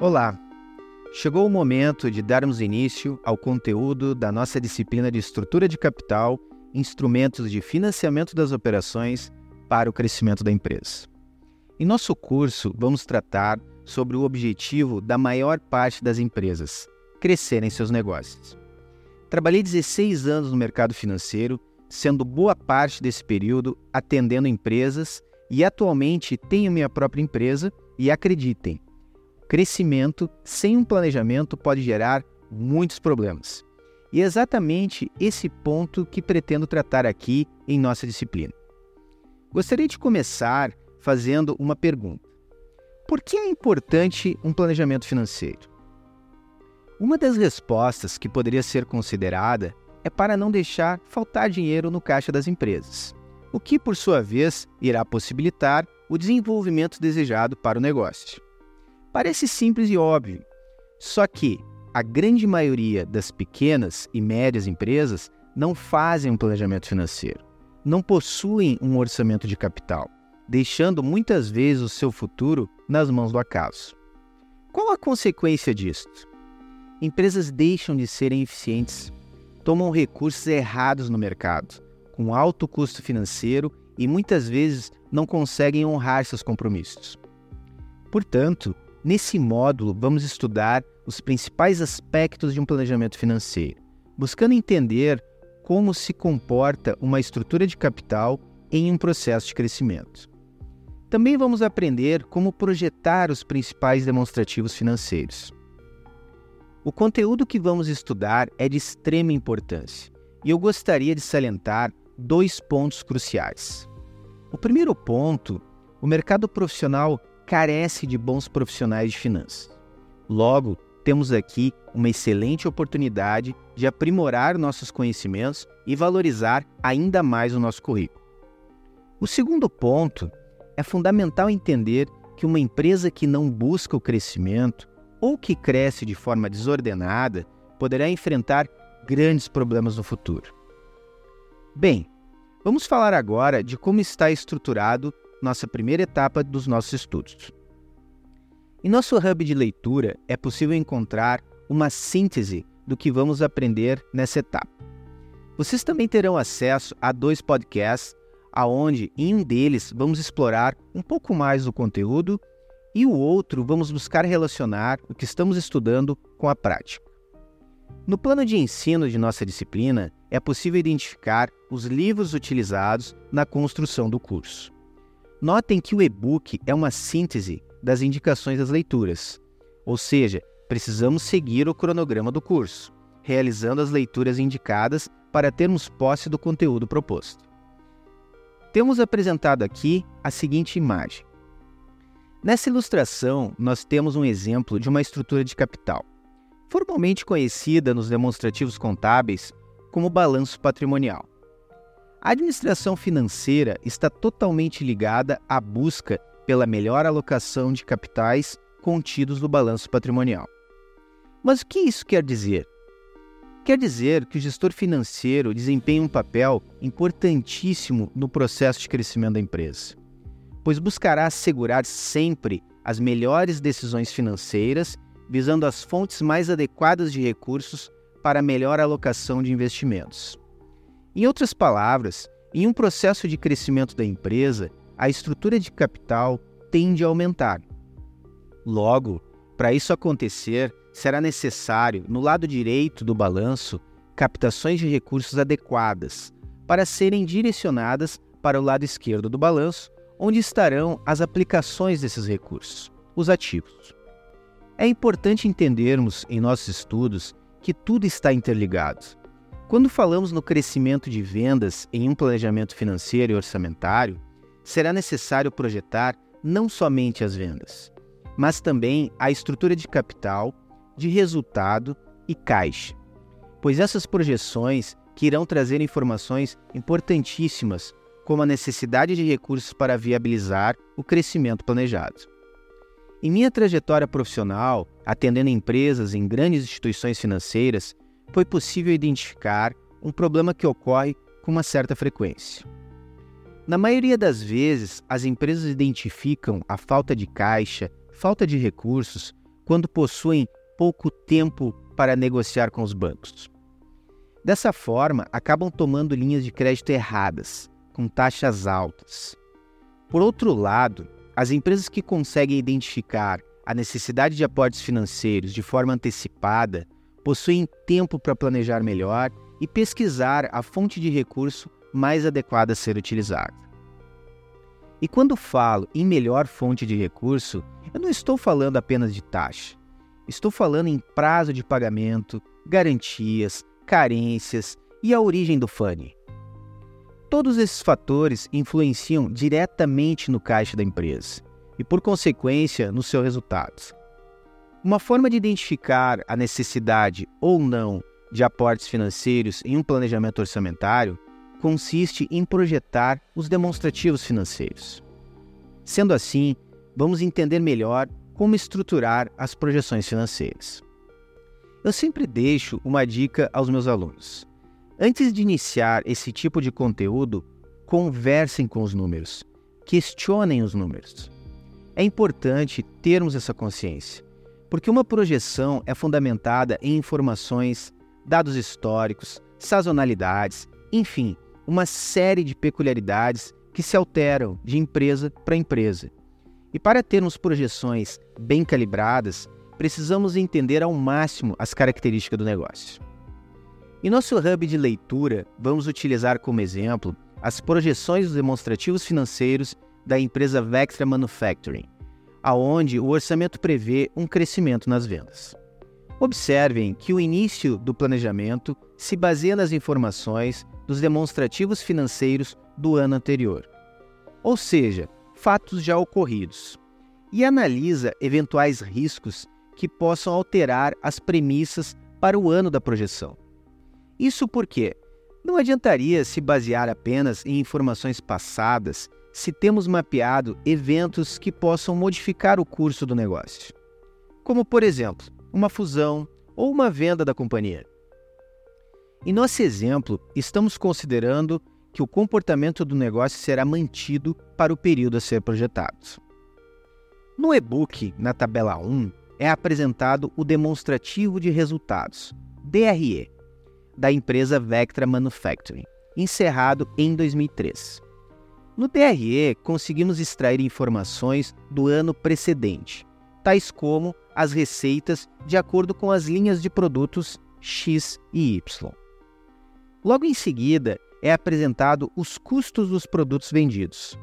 Olá! Chegou o momento de darmos início ao conteúdo da nossa disciplina de Estrutura de Capital, Instrumentos de Financiamento das Operações para o Crescimento da Empresa. Em nosso curso, vamos tratar sobre o objetivo da maior parte das empresas, crescerem seus negócios. Trabalhei 16 anos no mercado financeiro, sendo boa parte desse período atendendo empresas e atualmente tenho minha própria empresa e acreditem, crescimento sem um planejamento pode gerar muitos problemas. E é exatamente esse ponto que pretendo tratar aqui em nossa disciplina. Gostaria de começar fazendo uma pergunta: Por que é importante um planejamento financeiro? Uma das respostas que poderia ser considerada é para não deixar faltar dinheiro no caixa das empresas, o que, por sua vez, irá possibilitar o desenvolvimento desejado para o negócio. Parece simples e óbvio, só que a grande maioria das pequenas e médias empresas não fazem um planejamento financeiro, não possuem um orçamento de capital, deixando muitas vezes o seu futuro nas mãos do acaso. Qual a consequência disto? Empresas deixam de serem eficientes, tomam recursos errados no mercado, com alto custo financeiro e muitas vezes não conseguem honrar seus compromissos. Portanto, Nesse módulo, vamos estudar os principais aspectos de um planejamento financeiro, buscando entender como se comporta uma estrutura de capital em um processo de crescimento. Também vamos aprender como projetar os principais demonstrativos financeiros. O conteúdo que vamos estudar é de extrema importância e eu gostaria de salientar dois pontos cruciais. O primeiro ponto, o mercado profissional carece de bons profissionais de finanças. Logo, temos aqui uma excelente oportunidade de aprimorar nossos conhecimentos e valorizar ainda mais o nosso currículo. O segundo ponto é fundamental entender que uma empresa que não busca o crescimento ou que cresce de forma desordenada poderá enfrentar grandes problemas no futuro. Bem, vamos falar agora de como está estruturado nossa primeira etapa dos nossos estudos. Em nosso hub de leitura é possível encontrar uma síntese do que vamos aprender nessa etapa. Vocês também terão acesso a dois podcasts, aonde em um deles vamos explorar um pouco mais do conteúdo e o outro vamos buscar relacionar o que estamos estudando com a prática. No plano de ensino de nossa disciplina, é possível identificar os livros utilizados na construção do curso. Notem que o e-book é uma síntese das indicações das leituras, ou seja, precisamos seguir o cronograma do curso, realizando as leituras indicadas para termos posse do conteúdo proposto. Temos apresentado aqui a seguinte imagem. Nessa ilustração, nós temos um exemplo de uma estrutura de capital, formalmente conhecida nos demonstrativos contábeis como balanço patrimonial. A administração financeira está totalmente ligada à busca pela melhor alocação de capitais contidos no balanço patrimonial. Mas o que isso quer dizer? Quer dizer que o gestor financeiro desempenha um papel importantíssimo no processo de crescimento da empresa, pois buscará assegurar sempre as melhores decisões financeiras, visando as fontes mais adequadas de recursos para a melhor alocação de investimentos. Em outras palavras, em um processo de crescimento da empresa, a estrutura de capital tende a aumentar. Logo, para isso acontecer, será necessário, no lado direito do balanço, captações de recursos adequadas para serem direcionadas para o lado esquerdo do balanço, onde estarão as aplicações desses recursos, os ativos. É importante entendermos em nossos estudos que tudo está interligado quando falamos no crescimento de vendas em um planejamento financeiro e orçamentário, será necessário projetar não somente as vendas, mas também a estrutura de capital, de resultado e caixa, pois essas projeções que irão trazer informações importantíssimas, como a necessidade de recursos para viabilizar o crescimento planejado. Em minha trajetória profissional, atendendo empresas em grandes instituições financeiras, foi possível identificar um problema que ocorre com uma certa frequência. Na maioria das vezes, as empresas identificam a falta de caixa, falta de recursos, quando possuem pouco tempo para negociar com os bancos. Dessa forma, acabam tomando linhas de crédito erradas, com taxas altas. Por outro lado, as empresas que conseguem identificar a necessidade de aportes financeiros de forma antecipada possuem tempo para planejar melhor e pesquisar a fonte de recurso mais adequada a ser utilizada. E quando falo em melhor fonte de recurso, eu não estou falando apenas de taxa. Estou falando em prazo de pagamento, garantias, carências e a origem do FUNE. Todos esses fatores influenciam diretamente no caixa da empresa e, por consequência, nos seus resultados. Uma forma de identificar a necessidade ou não de aportes financeiros em um planejamento orçamentário consiste em projetar os demonstrativos financeiros. Sendo assim, vamos entender melhor como estruturar as projeções financeiras. Eu sempre deixo uma dica aos meus alunos. Antes de iniciar esse tipo de conteúdo, conversem com os números, questionem os números. É importante termos essa consciência, porque uma projeção é fundamentada em informações, dados históricos, sazonalidades, enfim, uma série de peculiaridades que se alteram de empresa para empresa. E para termos projeções bem calibradas, precisamos entender ao máximo as características do negócio. Em nosso hub de leitura, vamos utilizar como exemplo as projeções dos demonstrativos financeiros da empresa Vectra Manufacturing, aonde o orçamento prevê um crescimento nas vendas. Observem que o início do planejamento se baseia nas informações dos demonstrativos financeiros do ano anterior, ou seja, fatos já ocorridos, e analisa eventuais riscos que possam alterar as premissas para o ano da projeção. Isso porque não adiantaria se basear apenas em informações passadas se temos mapeado eventos que possam modificar o curso do negócio, como, por exemplo, uma fusão ou uma venda da companhia. Em nosso exemplo, estamos considerando que o comportamento do negócio será mantido para o período a ser projetado. No e-book, na tabela 1, é apresentado o demonstrativo de resultados, DRE, da empresa Vectra Manufacturing, encerrado em 2003. No DRE, conseguimos extrair informações do ano precedente, tais como as receitas de acordo com as linhas de produtos X e Y. Logo em seguida, é apresentado os custos dos produtos vendidos,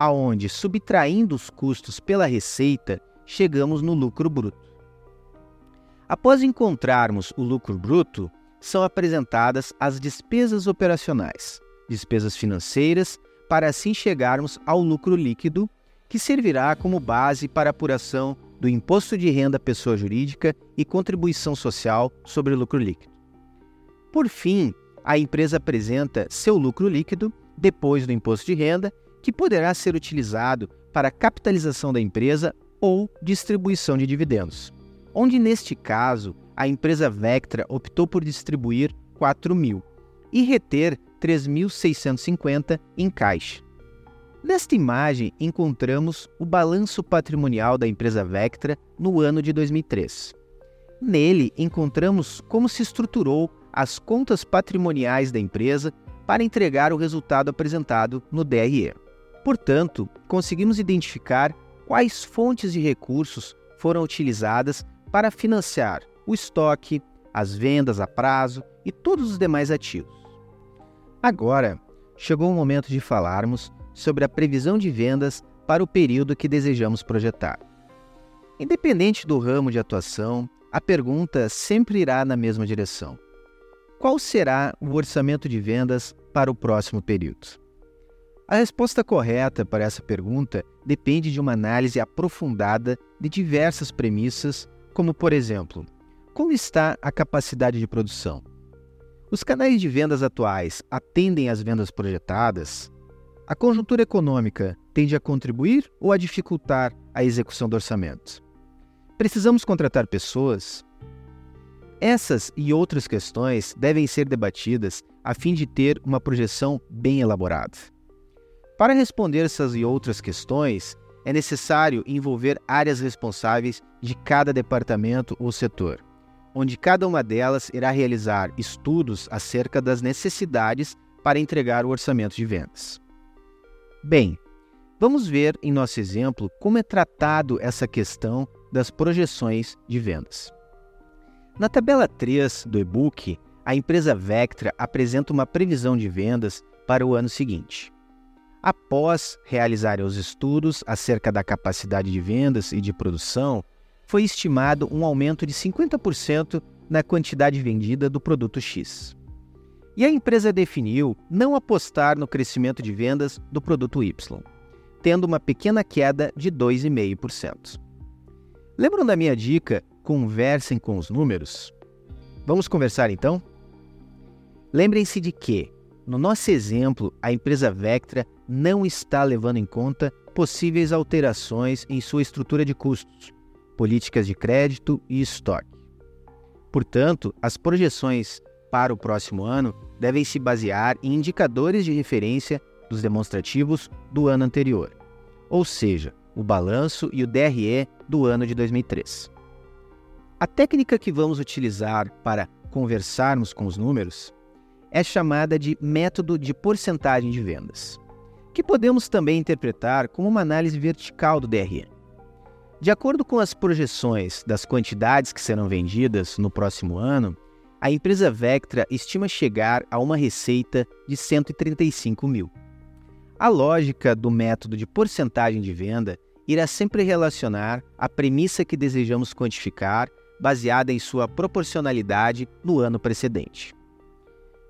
aonde, subtraindo os custos pela receita, chegamos no lucro bruto. Após encontrarmos o lucro bruto, são apresentadas as despesas operacionais, despesas financeiras, para assim chegarmos ao lucro líquido, que servirá como base para apuração do imposto de renda pessoa jurídica e contribuição social sobre o lucro líquido. Por fim, a empresa apresenta seu lucro líquido depois do imposto de renda, que poderá ser utilizado para capitalização da empresa ou distribuição de dividendos, onde neste caso a empresa Vectra optou por distribuir 4 mil e reter 3.650 em caixa. Nesta imagem, encontramos o balanço patrimonial da empresa Vectra no ano de 2003. Nele, encontramos como se estruturou as contas patrimoniais da empresa para entregar o resultado apresentado no DRE. Portanto, conseguimos identificar quais fontes de recursos foram utilizadas para financiar o estoque, as vendas a prazo e todos os demais ativos. Agora, chegou o momento de falarmos sobre a previsão de vendas para o período que desejamos projetar. Independente do ramo de atuação, a pergunta sempre irá na mesma direção: qual será o orçamento de vendas para o próximo período? A resposta correta para essa pergunta depende de uma análise aprofundada de diversas premissas, como, por exemplo, como está a capacidade de produção? Os canais de vendas atuais atendem às vendas projetadas? A conjuntura econômica tende a contribuir ou a dificultar a execução do orçamento? Precisamos contratar pessoas? Essas e outras questões devem ser debatidas a fim de ter uma projeção bem elaborada. Para responder essas e outras questões, é necessário envolver áreas responsáveis de cada departamento ou setor, onde cada uma delas irá realizar estudos acerca das necessidades para entregar o orçamento de vendas. Bem, vamos ver em nosso exemplo como é tratado essa questão das projeções de vendas. Na tabela 3 do e-book, a empresa Vectra apresenta uma previsão de vendas para o ano seguinte. Após realizar os estudos acerca da capacidade de vendas e de produção, foi estimado um aumento de 50% na quantidade vendida do produto X. E a empresa definiu não apostar no crescimento de vendas do produto Y, tendo uma pequena queda de 2,5%. Lembram da minha dica Conversem com os números? Vamos conversar então? Lembrem-se de que, no nosso exemplo, a empresa Vectra não está levando em conta possíveis alterações em sua estrutura de custos, políticas de crédito e estoque. Portanto, as projeções para o próximo ano devem se basear em indicadores de referência dos demonstrativos do ano anterior, ou seja, o balanço e o DRE do ano de 2003. A técnica que vamos utilizar para conversarmos com os números é chamada de método de porcentagem de vendas, que podemos também interpretar como uma análise vertical do DRE. De acordo com as projeções das quantidades que serão vendidas no próximo ano, a empresa Vectra estima chegar a uma receita de 135 mil. A lógica do método de porcentagem de venda irá sempre relacionar a premissa que desejamos quantificar, baseada em sua proporcionalidade no ano precedente.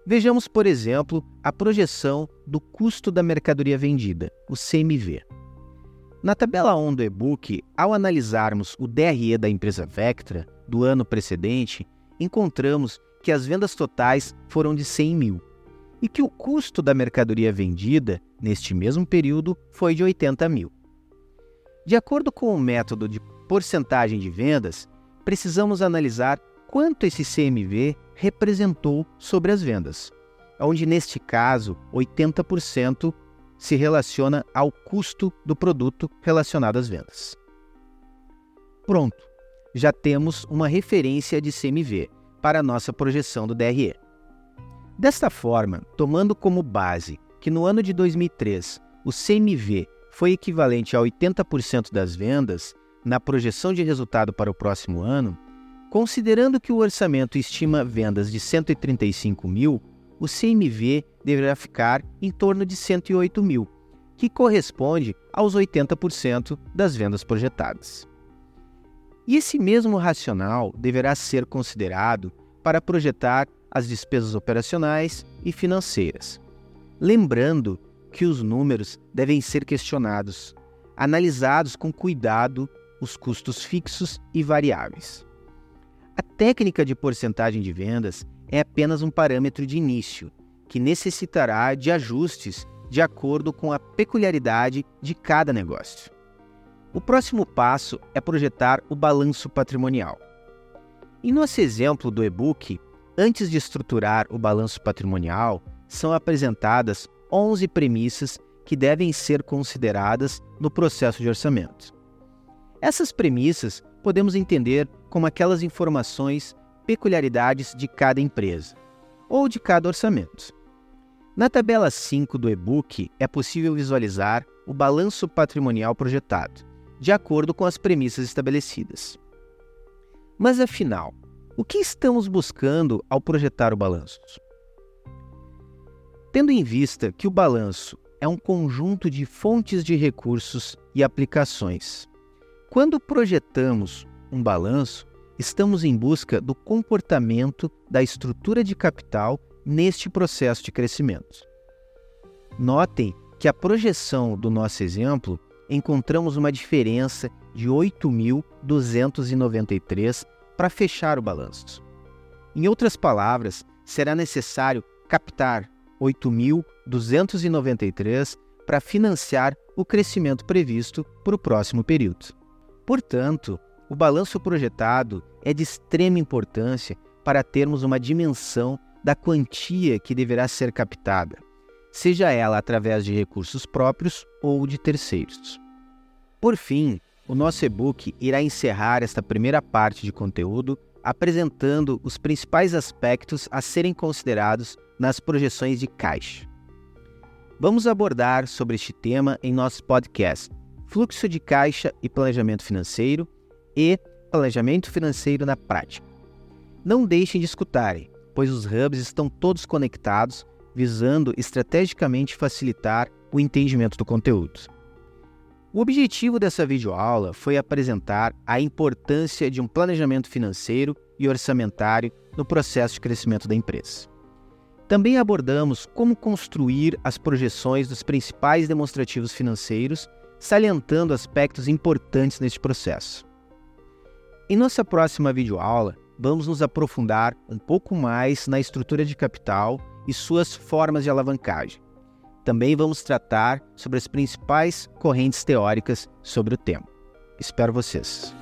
Vejamos, por exemplo, a projeção do custo da mercadoria vendida, o CMV. Na tabela 1 do e-book, ao analisarmos o DRE da empresa Vectra do ano precedente, encontramos que as vendas totais foram de 100 mil e que o custo da mercadoria vendida neste mesmo período foi de 80 mil. De acordo com o método de porcentagem de vendas, precisamos analisar quanto esse CMV representou sobre as vendas, onde neste caso 80% se relaciona ao custo do produto relacionado às vendas. Pronto, já temos uma referência de CMV para a nossa projeção do DRE. Desta forma, tomando como base que no ano de 2003 o CMV foi equivalente a 80% das vendas na projeção de resultado para o próximo ano, Considerando que o orçamento estima vendas de 135 mil, o CMV deverá ficar em torno de 108 mil, que corresponde aos 80% das vendas projetadas. E esse mesmo racional deverá ser considerado para projetar as despesas operacionais e financeiras. Lembrando que os números devem ser questionados, analisados com cuidado os custos fixos e variáveis. A técnica de porcentagem de vendas é apenas um parâmetro de início, que necessitará de ajustes de acordo com a peculiaridade de cada negócio. O próximo passo é projetar o balanço patrimonial. Em nosso exemplo do e-book, antes de estruturar o balanço patrimonial, são apresentadas 11 premissas que devem ser consideradas no processo de orçamento. Essas premissas podemos entender como aquelas informações, peculiaridades de cada empresa ou de cada orçamento. Na tabela 5 do e-book é possível visualizar o balanço patrimonial projetado, de acordo com as premissas estabelecidas. Mas afinal, o que estamos buscando ao projetar o balanço? Tendo em vista que o balanço é um conjunto de fontes de recursos e aplicações, quando projetamos um balanço, estamos em busca do comportamento da estrutura de capital neste processo de crescimento. Notem que a projeção do nosso exemplo encontramos uma diferença de 8.293 para fechar o balanço. Em outras palavras, será necessário captar 8.293 para financiar o crescimento previsto para o próximo período. Portanto, o balanço projetado é de extrema importância para termos uma dimensão da quantia que deverá ser captada, seja ela através de recursos próprios ou de terceiros. Por fim, o nosso e-book irá encerrar esta primeira parte de conteúdo apresentando os principais aspectos a serem considerados nas projeções de caixa. Vamos abordar sobre este tema em nosso podcast Fluxo de Caixa e Planejamento Financeiro e Planejamento Financeiro na Prática. Não deixem de escutarem, pois os hubs estão todos conectados, visando estrategicamente facilitar o entendimento do conteúdo. O objetivo dessa videoaula foi apresentar a importância de um planejamento financeiro e orçamentário no processo de crescimento da empresa. Também abordamos como construir as projeções dos principais demonstrativos financeiros, salientando aspectos importantes neste processo. Em nossa próxima videoaula, vamos nos aprofundar um pouco mais na estrutura de capital e suas formas de alavancagem. Também vamos tratar sobre as principais correntes teóricas sobre o tema. Espero vocês!